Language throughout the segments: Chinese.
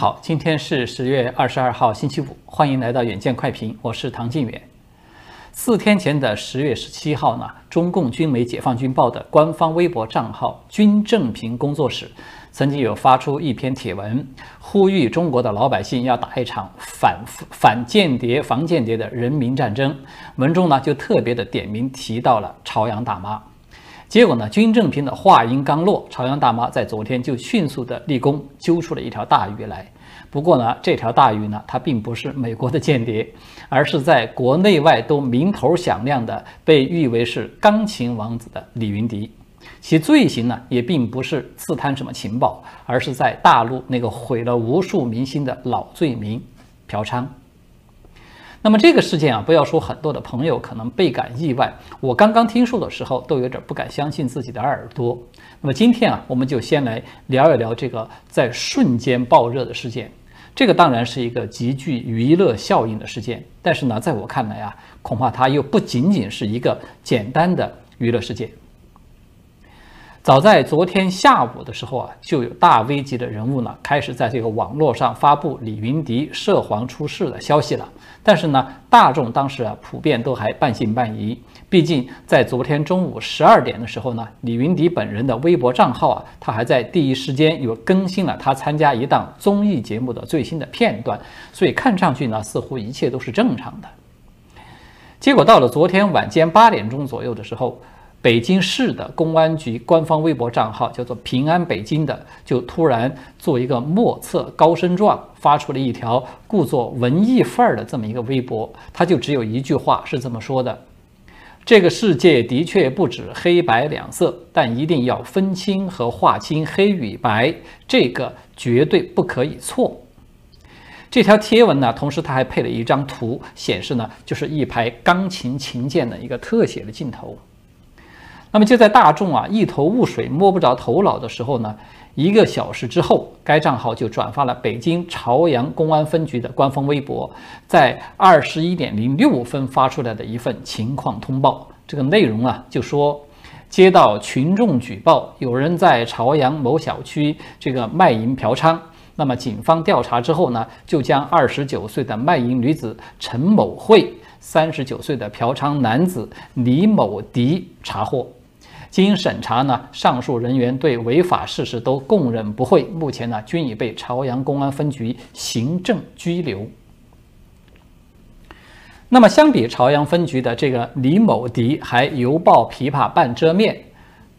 好，今天是十月二十二号，星期五，欢迎来到远见快评，我是唐晋远。四天前的十月十七号呢，中共军媒《解放军报》的官方微博账号“军政评工作室”曾经有发出一篇帖文，呼吁中国的老百姓要打一场反反间谍、防间谍的人民战争。文中呢，就特别的点名提到了朝阳大妈。结果呢？军政平的话音刚落，朝阳大妈在昨天就迅速的立功，揪出了一条大鱼来。不过呢，这条大鱼呢，它并不是美国的间谍，而是在国内外都名头响亮的，被誉为是钢琴王子的李云迪。其罪行呢，也并不是刺探什么情报，而是在大陆那个毁了无数明星的老罪名——嫖娼。那么这个事件啊，不要说很多的朋友可能倍感意外，我刚刚听说的时候都有点不敢相信自己的耳朵。那么今天啊，我们就先来聊一聊这个在瞬间爆热的事件。这个当然是一个极具娱乐效应的事件，但是呢，在我看来啊，恐怕它又不仅仅是一个简单的娱乐事件。早在昨天下午的时候啊，就有大 V 级的人物呢，开始在这个网络上发布李云迪涉黄出事的消息了。但是呢，大众当时啊，普遍都还半信半疑。毕竟在昨天中午十二点的时候呢，李云迪本人的微博账号啊，他还在第一时间有更新了他参加一档综艺节目的最新的片段，所以看上去呢，似乎一切都是正常的。结果到了昨天晚间八点钟左右的时候。北京市的公安局官方微博账号叫做“平安北京”的，就突然做一个莫测高声状，发出了一条故作文艺范儿的这么一个微博。他就只有一句话是这么说的：“这个世界的确不止黑白两色，但一定要分清和划清黑与白，这个绝对不可以错。”这条贴文呢，同时他还配了一张图，显示呢就是一排钢琴琴键的一个特写的镜头。那么就在大众啊一头雾水、摸不着头脑的时候呢，一个小时之后，该账号就转发了北京朝阳公安分局的官方微博，在二十一点零六分发出来的一份情况通报。这个内容啊，就说接到群众举报，有人在朝阳某小区这个卖淫嫖娼。那么警方调查之后呢，就将二十九岁的卖淫女子陈某慧、三十九岁的嫖娼男子李某迪查获。经审查呢，上述人员对违法事实都供认不讳，目前呢均已被朝阳公安分局行政拘留。那么相比朝阳分局的这个李某迪还犹抱琵琶半遮面，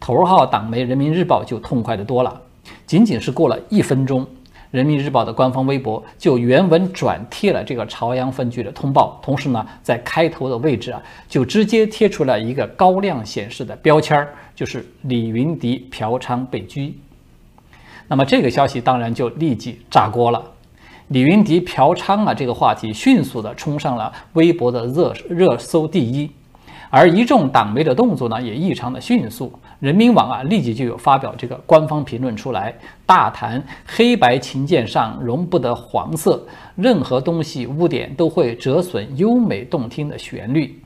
头号党媒人民日报就痛快的多了，仅仅是过了一分钟。人民日报的官方微博就原文转贴了这个朝阳分局的通报，同时呢，在开头的位置啊，就直接贴出了一个高亮显示的标签儿，就是李云迪嫖娼被拘。那么这个消息当然就立即炸锅了，李云迪嫖娼啊这个话题迅速的冲上了微博的热热搜第一。而一众党媒的动作呢，也异常的迅速。人民网啊，立即就有发表这个官方评论出来，大谈黑白琴键上容不得黄色，任何东西污点都会折损优美动听的旋律。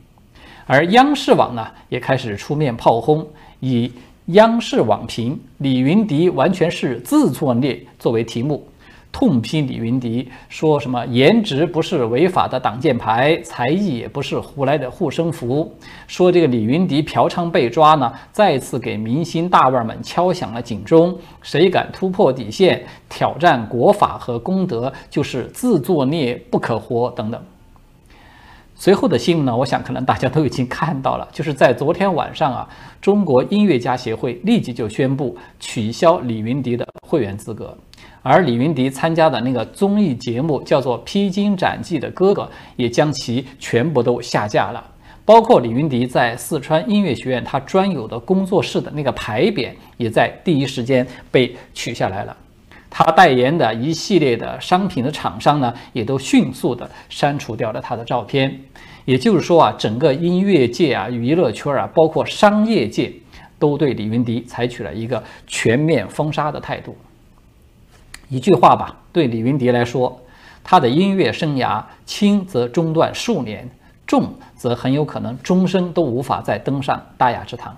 而央视网呢，也开始出面炮轰，以央视网评李云迪完全是自作孽作为题目。痛批李云迪，说什么颜值不是违法的挡箭牌，才艺也不是胡来的护身符。说这个李云迪嫖娼被抓呢，再次给明星大腕们敲响了警钟。谁敢突破底线，挑战国法和公德，就是自作孽不可活等等。随后的新闻呢，我想可能大家都已经看到了，就是在昨天晚上啊，中国音乐家协会立即就宣布取消李云迪的会员资格。而李云迪参加的那个综艺节目叫做《披荆斩棘的哥哥》，也将其全部都下架了。包括李云迪在四川音乐学院他专有的工作室的那个牌匾，也在第一时间被取下来了。他代言的一系列的商品的厂商呢，也都迅速的删除掉了他的照片。也就是说啊，整个音乐界啊、娱乐圈啊，包括商业界，都对李云迪采取了一个全面封杀的态度。一句话吧，对李云迪来说，他的音乐生涯轻则中断数年，重则很有可能终生都无法再登上大雅之堂。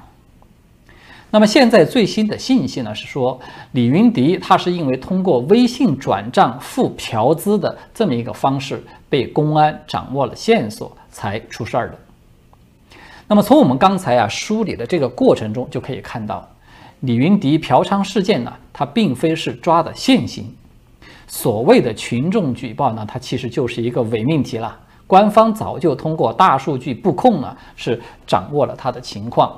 那么现在最新的信息呢是说，李云迪他是因为通过微信转账付嫖资的这么一个方式被公安掌握了线索才出事儿的。那么从我们刚才啊梳理的这个过程中就可以看到，李云迪嫖娼事件呢，它并非是抓的现行，所谓的群众举报呢，它其实就是一个伪命题了。官方早就通过大数据布控呢，是掌握了他的情况。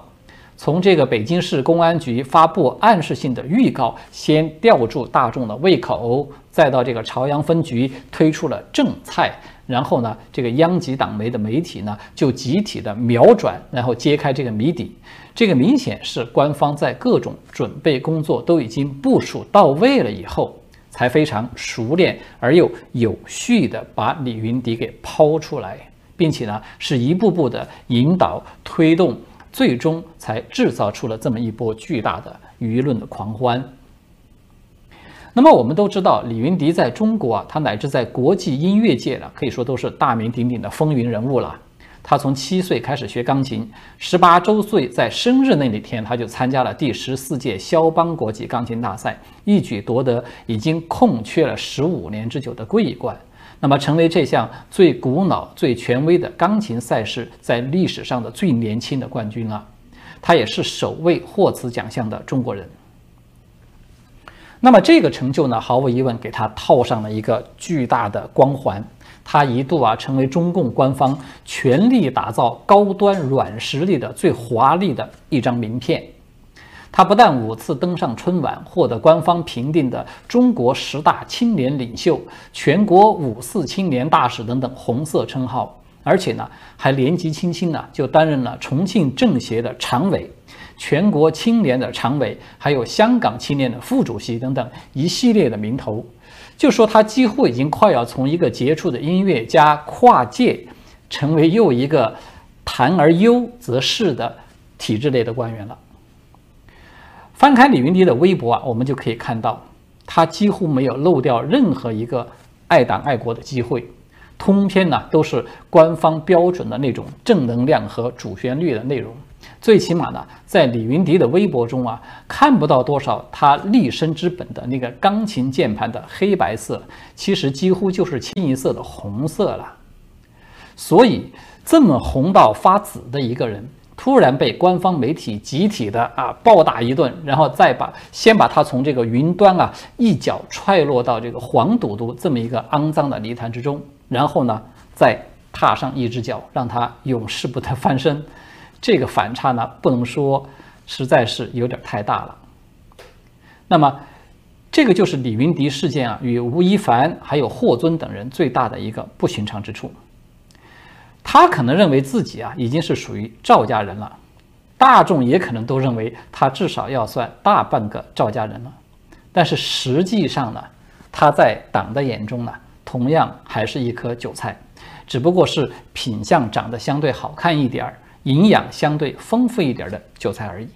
从这个北京市公安局发布暗示性的预告，先吊住大众的胃口，再到这个朝阳分局推出了正菜，然后呢，这个央级党媒的媒体呢就集体的秒转，然后揭开这个谜底。这个明显是官方在各种准备工作都已经部署到位了以后，才非常熟练而又有序的把李云迪给抛出来，并且呢是一步步的引导推动。最终才制造出了这么一波巨大的舆论的狂欢。那么我们都知道，李云迪在中国啊，他乃至在国际音乐界呢，可以说都是大名鼎鼎的风云人物了。他从七岁开始学钢琴，十八周岁在生日那一天，他就参加了第十四届肖邦国际钢琴大赛，一举夺得已经空缺了十五年之久的桂冠。那么，成为这项最古老、最权威的钢琴赛事在历史上的最年轻的冠军了。他也是首位获此奖项的中国人。那么，这个成就呢，毫无疑问给他套上了一个巨大的光环。他一度啊，成为中共官方全力打造高端软实力的最华丽的一张名片。他不但五次登上春晚，获得官方评定的中国十大青年领袖、全国五四青年大使等等红色称号，而且呢，还年纪轻轻呢就担任了重庆政协的常委、全国青年的常委，还有香港青年的副主席等等一系列的名头。就说他几乎已经快要从一个杰出的音乐家跨界，成为又一个谈而优则仕的体制内的官员了。翻开李云迪的微博啊，我们就可以看到，他几乎没有漏掉任何一个爱党爱国的机会，通篇呢都是官方标准的那种正能量和主旋律的内容。最起码呢，在李云迪的微博中啊，看不到多少他立身之本的那个钢琴键盘的黑白色，其实几乎就是清一色的红色了。所以，这么红到发紫的一个人。突然被官方媒体集体的啊暴打一顿，然后再把先把他从这个云端啊一脚踹落到这个黄赌毒这么一个肮脏的泥潭之中，然后呢再踏上一只脚，让他永世不得翻身。这个反差呢，不能说实在是有点太大了。那么，这个就是李云迪事件啊与吴亦凡还有霍尊等人最大的一个不寻常之处。他可能认为自己啊已经是属于赵家人了，大众也可能都认为他至少要算大半个赵家人了，但是实际上呢，他在党的眼中呢，同样还是一颗韭菜，只不过是品相长得相对好看一点儿、营养相对丰富一点的韭菜而已。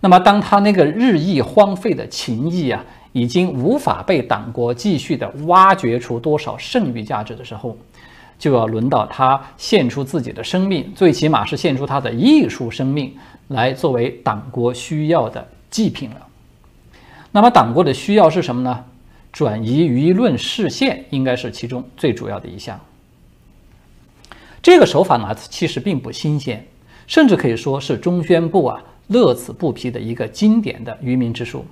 那么，当他那个日益荒废的情谊啊，已经无法被党国继续的挖掘出多少剩余价值的时候，就要轮到他献出自己的生命，最起码是献出他的艺术生命，来作为党国需要的祭品了。那么，党国的需要是什么呢？转移舆论视线，应该是其中最主要的一项。这个手法呢，其实并不新鲜，甚至可以说是中宣部啊乐此不疲的一个经典的愚民之术。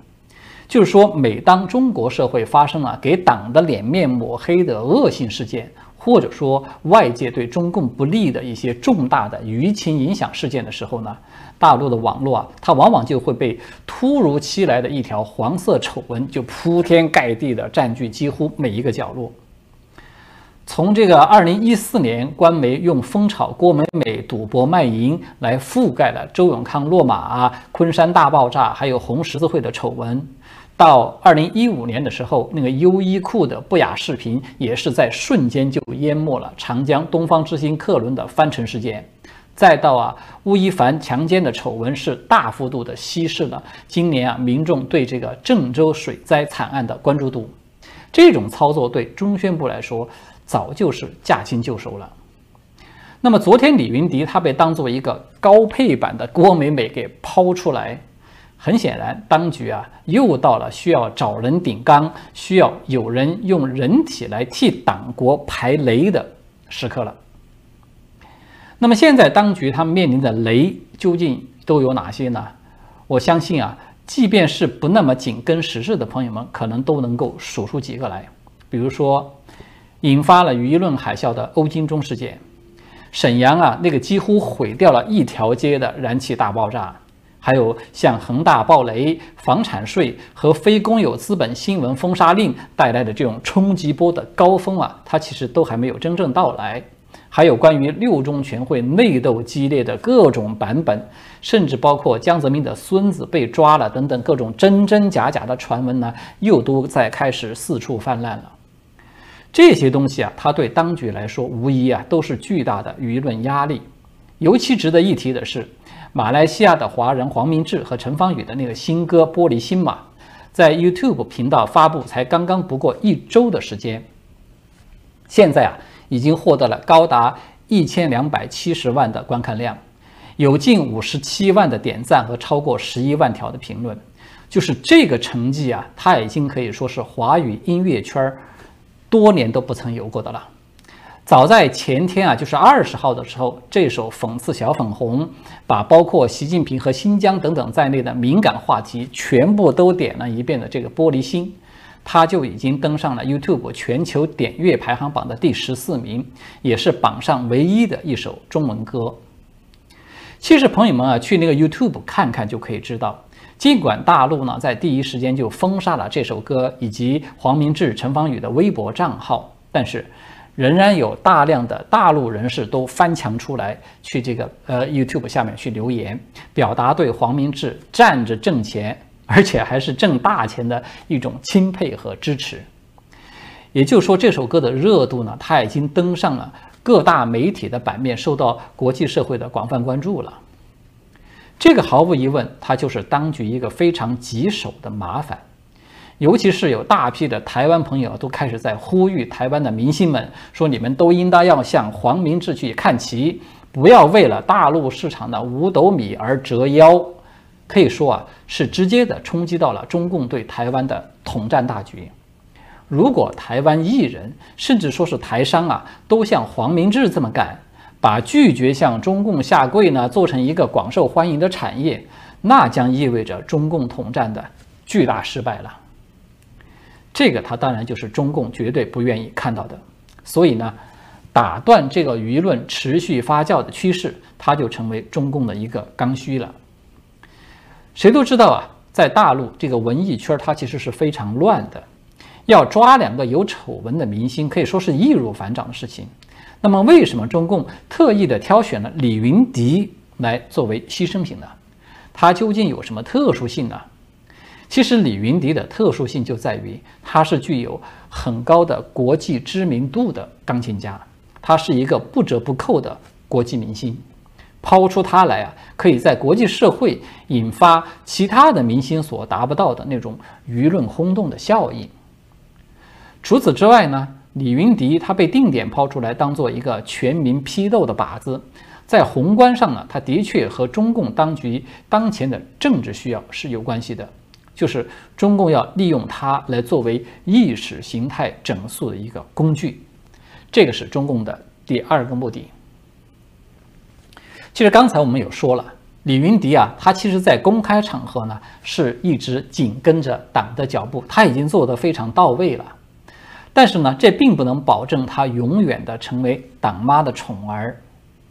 就是说，每当中国社会发生了给党的脸面抹黑的恶性事件，或者说外界对中共不利的一些重大的舆情影响事件的时候呢，大陆的网络啊，它往往就会被突如其来的一条黄色丑闻就铺天盖地的占据几乎每一个角落。从这个二零一四年官媒用风炒郭美美赌博卖淫来覆盖了周永康落马、昆山大爆炸，还有红十字会的丑闻。到二零一五年的时候，那个优衣库的不雅视频也是在瞬间就淹没了长江东方之星客轮的翻沉事件。再到啊，吴亦凡强奸的丑闻是大幅度的稀释了今年啊民众对这个郑州水灾惨案的关注度。这种操作对中宣部来说早就是驾轻就熟了。那么昨天李云迪他被当做一个高配版的郭美美给抛出来，很显然，当局啊又到了需要找人顶缸，需要有人用人体来替党国排雷的时刻了。那么现在当局他们面临的雷究竟都有哪些呢？我相信啊，即便是不那么紧跟时事的朋友们，可能都能够数出几个来，比如说引发了舆论海啸的欧金钟事件。沈阳啊，那个几乎毁掉了一条街的燃气大爆炸，还有像恒大暴雷、房产税和非公有资本新闻封杀令带来的这种冲击波的高峰啊，它其实都还没有真正到来。还有关于六中全会内斗激烈的各种版本，甚至包括江泽民的孙子被抓了等等各种真真假假的传闻呢，又都在开始四处泛滥了。这些东西啊，它对当局来说无疑啊都是巨大的舆论压力。尤其值得一提的是，马来西亚的华人黄明志和陈芳宇的那个新歌《玻璃心》嘛，在 YouTube 频道发布才刚刚不过一周的时间，现在啊已经获得了高达一千两百七十万的观看量，有近五十七万的点赞和超过十一万条的评论。就是这个成绩啊，它已经可以说是华语音乐圈儿。多年都不曾有过的了。早在前天啊，就是二十号的时候，这首讽刺小粉红，把包括习近平和新疆等等在内的敏感话题全部都点了一遍的这个玻璃心，它就已经登上了 YouTube 全球点阅排行榜的第十四名，也是榜上唯一的一首中文歌。其实朋友们啊，去那个 YouTube 看看就可以知道。尽管大陆呢在第一时间就封杀了这首歌以及黄明志、陈芳宇的微博账号，但是仍然有大量的大陆人士都翻墙出来去这个呃 YouTube 下面去留言，表达对黄明志站着挣钱，而且还是挣大钱的一种钦佩和支持。也就是说，这首歌的热度呢，它已经登上了各大媒体的版面，受到国际社会的广泛关注了。这个毫无疑问，它就是当局一个非常棘手的麻烦，尤其是有大批的台湾朋友都开始在呼吁台湾的明星们说：“你们都应当要向黄明志去看齐，不要为了大陆市场的五斗米而折腰。”可以说啊，是直接的冲击到了中共对台湾的统战大局。如果台湾艺人，甚至说是台商啊，都像黄明志这么干。把拒绝向中共下跪呢做成一个广受欢迎的产业，那将意味着中共统战的巨大失败了。这个他当然就是中共绝对不愿意看到的。所以呢，打断这个舆论持续发酵的趋势，它就成为中共的一个刚需了。谁都知道啊，在大陆这个文艺圈，它其实是非常乱的，要抓两个有丑闻的明星，可以说是易如反掌的事情。那么，为什么中共特意的挑选了李云迪来作为牺牲品呢？他究竟有什么特殊性呢？其实，李云迪的特殊性就在于他是具有很高的国际知名度的钢琴家，他是一个不折不扣的国际明星。抛出他来啊，可以在国际社会引发其他的明星所达不到的那种舆论轰动的效应。除此之外呢？李云迪他被定点抛出来，当做一个全民批斗的靶子，在宏观上呢，他的确和中共当局当前的政治需要是有关系的，就是中共要利用它来作为意识形态整肃的一个工具，这个是中共的第二个目的。其实刚才我们有说了，李云迪啊，他其实在公开场合呢是一直紧跟着党的脚步，他已经做得非常到位了。但是呢，这并不能保证他永远的成为党妈的宠儿。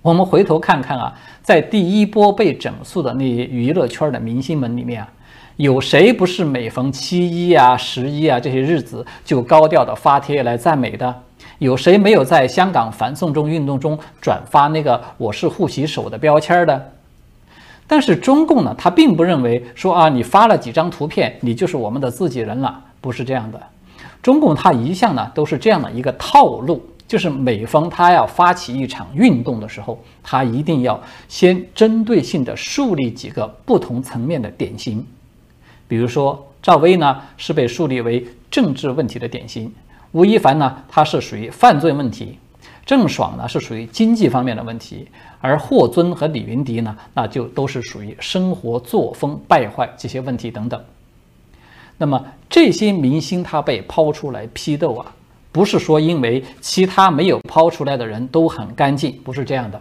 我们回头看看啊，在第一波被整肃的那些娱乐圈的明星们里面啊，有谁不是每逢七一啊、十一啊这些日子就高调的发帖来赞美的？有谁没有在香港反送中运动中转发那个“我是护旗手”的标签的？但是中共呢，他并不认为说啊，你发了几张图片，你就是我们的自己人了，不是这样的。中共他一向呢都是这样的一个套路，就是每逢他要发起一场运动的时候，他一定要先针对性的树立几个不同层面的典型。比如说赵薇呢是被树立为政治问题的典型，吴亦凡呢他是属于犯罪问题，郑爽呢是属于经济方面的问题，而霍尊和李云迪呢，那就都是属于生活作风败坏这些问题等等。那么这些明星他被抛出来批斗啊，不是说因为其他没有抛出来的人都很干净，不是这样的，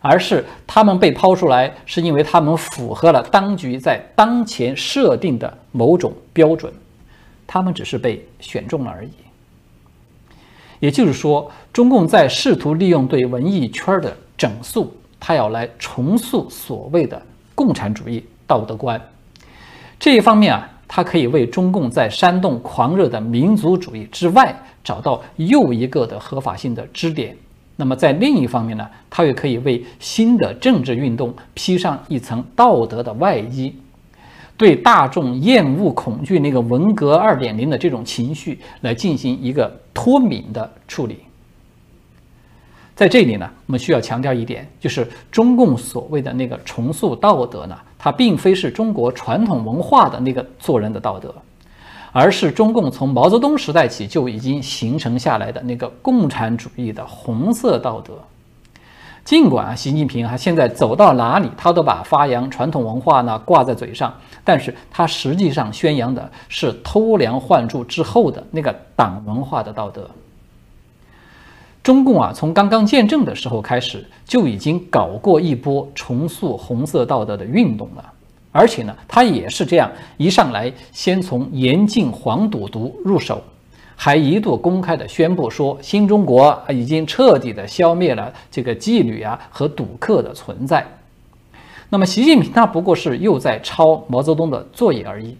而是他们被抛出来是因为他们符合了当局在当前设定的某种标准，他们只是被选中了而已。也就是说，中共在试图利用对文艺圈的整肃，他要来重塑所谓的共产主义道德观。这一方面啊，它可以为中共在煽动狂热的民族主义之外，找到又一个的合法性的支点。那么在另一方面呢，它也可以为新的政治运动披上一层道德的外衣。对大众厌恶、恐惧那个文革二点零的这种情绪来进行一个脱敏的处理。在这里呢，我们需要强调一点，就是中共所谓的那个重塑道德呢，它并非是中国传统文化的那个做人的道德，而是中共从毛泽东时代起就已经形成下来的那个共产主义的红色道德。尽管啊，习近平啊现在走到哪里，他都把发扬传统文化呢挂在嘴上，但是他实际上宣扬的是偷梁换柱之后的那个党文化的道德。中共啊，从刚刚建政的时候开始，就已经搞过一波重塑红色道德的运动了，而且呢，他也是这样一上来先从严禁黄赌毒入手。还一度公开的宣布说，新中国已经彻底的消灭了这个妓女啊和赌客的存在。那么，习近平他不过是又在抄毛泽东的作业而已。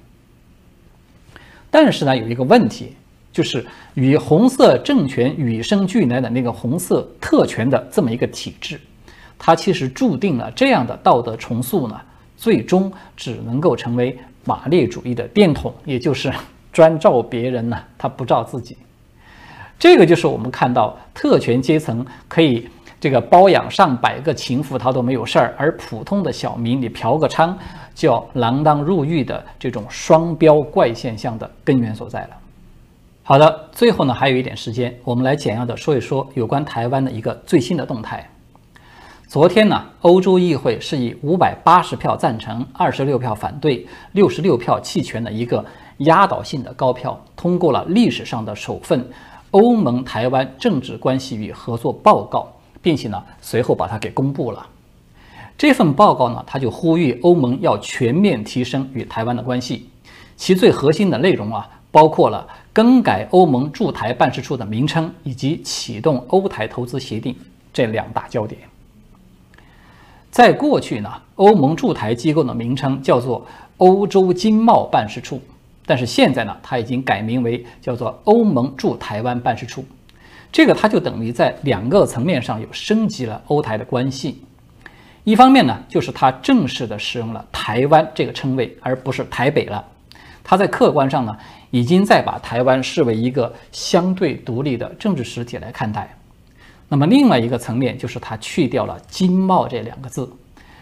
但是呢，有一个问题，就是与红色政权与生俱来的那个红色特权的这么一个体制，它其实注定了这样的道德重塑呢，最终只能够成为马列主义的电筒，也就是。专照别人呢，他不照自己。这个就是我们看到特权阶层可以这个包养上百个情妇，他都没有事儿，而普通的小民你嫖个娼就要锒铛入狱的这种双标怪现象的根源所在了。好的，最后呢还有一点时间，我们来简要的说一说有关台湾的一个最新的动态。昨天呢，欧洲议会是以五百八十票赞成、二十六票反对、六十六票弃权的一个。压倒性的高票通过了历史上的首份欧盟台湾政治关系与合作报告，并且呢，随后把它给公布了。这份报告呢，它就呼吁欧盟要全面提升与台湾的关系。其最核心的内容啊，包括了更改欧盟驻台办事处的名称，以及启动欧台投资协定这两大焦点。在过去呢，欧盟驻台机构的名称叫做欧洲经贸办事处。但是现在呢，它已经改名为叫做欧盟驻台湾办事处，这个它就等于在两个层面上有升级了欧台的关系。一方面呢，就是它正式的使用了台湾这个称谓，而不是台北了。它在客观上呢，已经在把台湾视为一个相对独立的政治实体来看待。那么另外一个层面就是它去掉了经贸这两个字，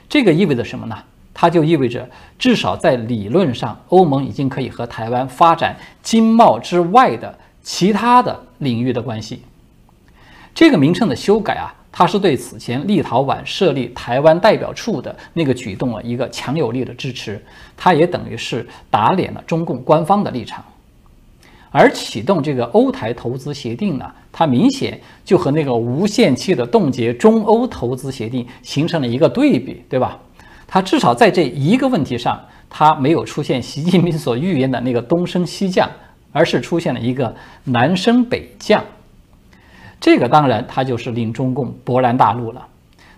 这个意味着什么呢？它就意味着，至少在理论上，欧盟已经可以和台湾发展经贸之外的其他的领域的关系。这个名称的修改啊，它是对此前立陶宛设立台湾代表处的那个举动了一个强有力的支持，它也等于是打脸了中共官方的立场。而启动这个欧台投资协定呢，它明显就和那个无限期的冻结中欧投资协定形成了一个对比，对吧？它至少在这一个问题上，它没有出现习近平所预言的那个东升西降，而是出现了一个南升北降。这个当然，它就是令中共勃然大怒了。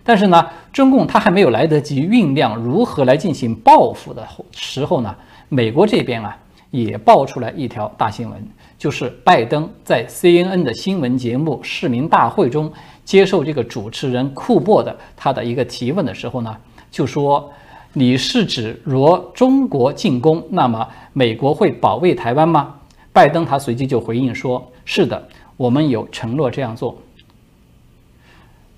但是呢，中共它还没有来得及酝酿如何来进行报复的时候呢，美国这边啊也爆出来一条大新闻，就是拜登在 CNN 的新闻节目《市民大会》中接受这个主持人库珀的他的一个提问的时候呢。就说你是指若中国进攻，那么美国会保卫台湾吗？拜登他随即就回应说：“是的，我们有承诺这样做。”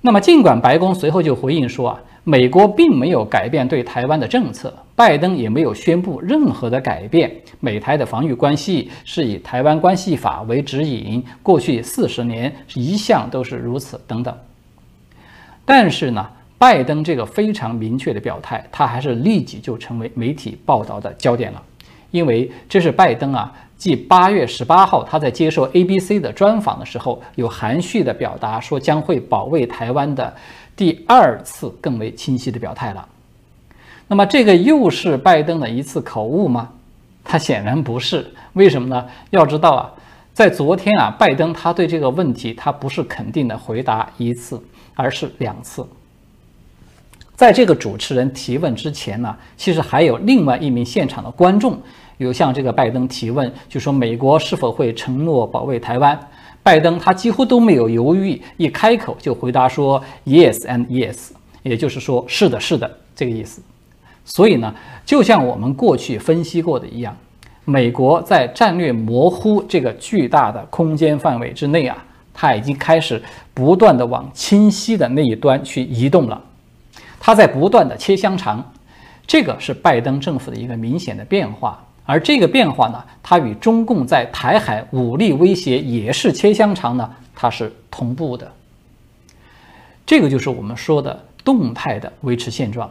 那么尽管白宫随后就回应说啊，美国并没有改变对台湾的政策，拜登也没有宣布任何的改变，美台的防御关系是以《台湾关系法》为指引，过去四十年一向都是如此等等。但是呢，拜登这个非常明确的表态，他还是立即就成为媒体报道的焦点了，因为这是拜登啊，继八月十八号他在接受 ABC 的专访的时候，有含蓄的表达说将会保卫台湾的第二次更为清晰的表态了。那么这个又是拜登的一次口误吗？他显然不是。为什么呢？要知道啊，在昨天啊，拜登他对这个问题他不是肯定的回答一次。而是两次。在这个主持人提问之前呢，其实还有另外一名现场的观众有向这个拜登提问，就说美国是否会承诺保卫台湾？拜登他几乎都没有犹豫，一开口就回答说 “Yes and yes”，也就是说是的，是的这个意思。所以呢，就像我们过去分析过的一样，美国在战略模糊这个巨大的空间范围之内啊。它已经开始不断的往清晰的那一端去移动了，它在不断的切香肠，这个是拜登政府的一个明显的变化，而这个变化呢，它与中共在台海武力威胁也是切香肠呢，它是同步的。这个就是我们说的动态的维持现状，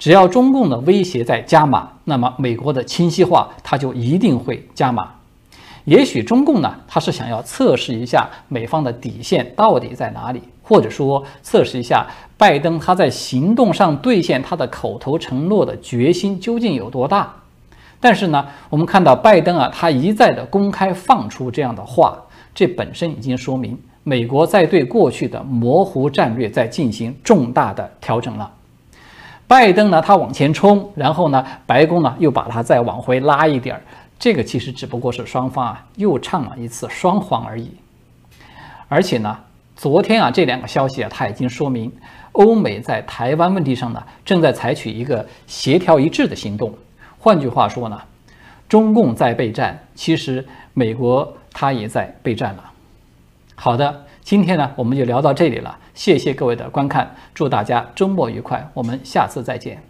只要中共的威胁在加码，那么美国的清晰化它就一定会加码。也许中共呢，他是想要测试一下美方的底线到底在哪里，或者说测试一下拜登他在行动上兑现他的口头承诺的决心究竟有多大。但是呢，我们看到拜登啊，他一再的公开放出这样的话，这本身已经说明美国在对过去的模糊战略在进行重大的调整了。拜登呢，他往前冲，然后呢，白宫呢又把他再往回拉一点儿。这个其实只不过是双方啊又唱了一次双簧而已，而且呢，昨天啊这两个消息啊，它已经说明欧美在台湾问题上呢正在采取一个协调一致的行动。换句话说呢，中共在备战，其实美国它也在备战了。好的，今天呢我们就聊到这里了，谢谢各位的观看，祝大家周末愉快，我们下次再见。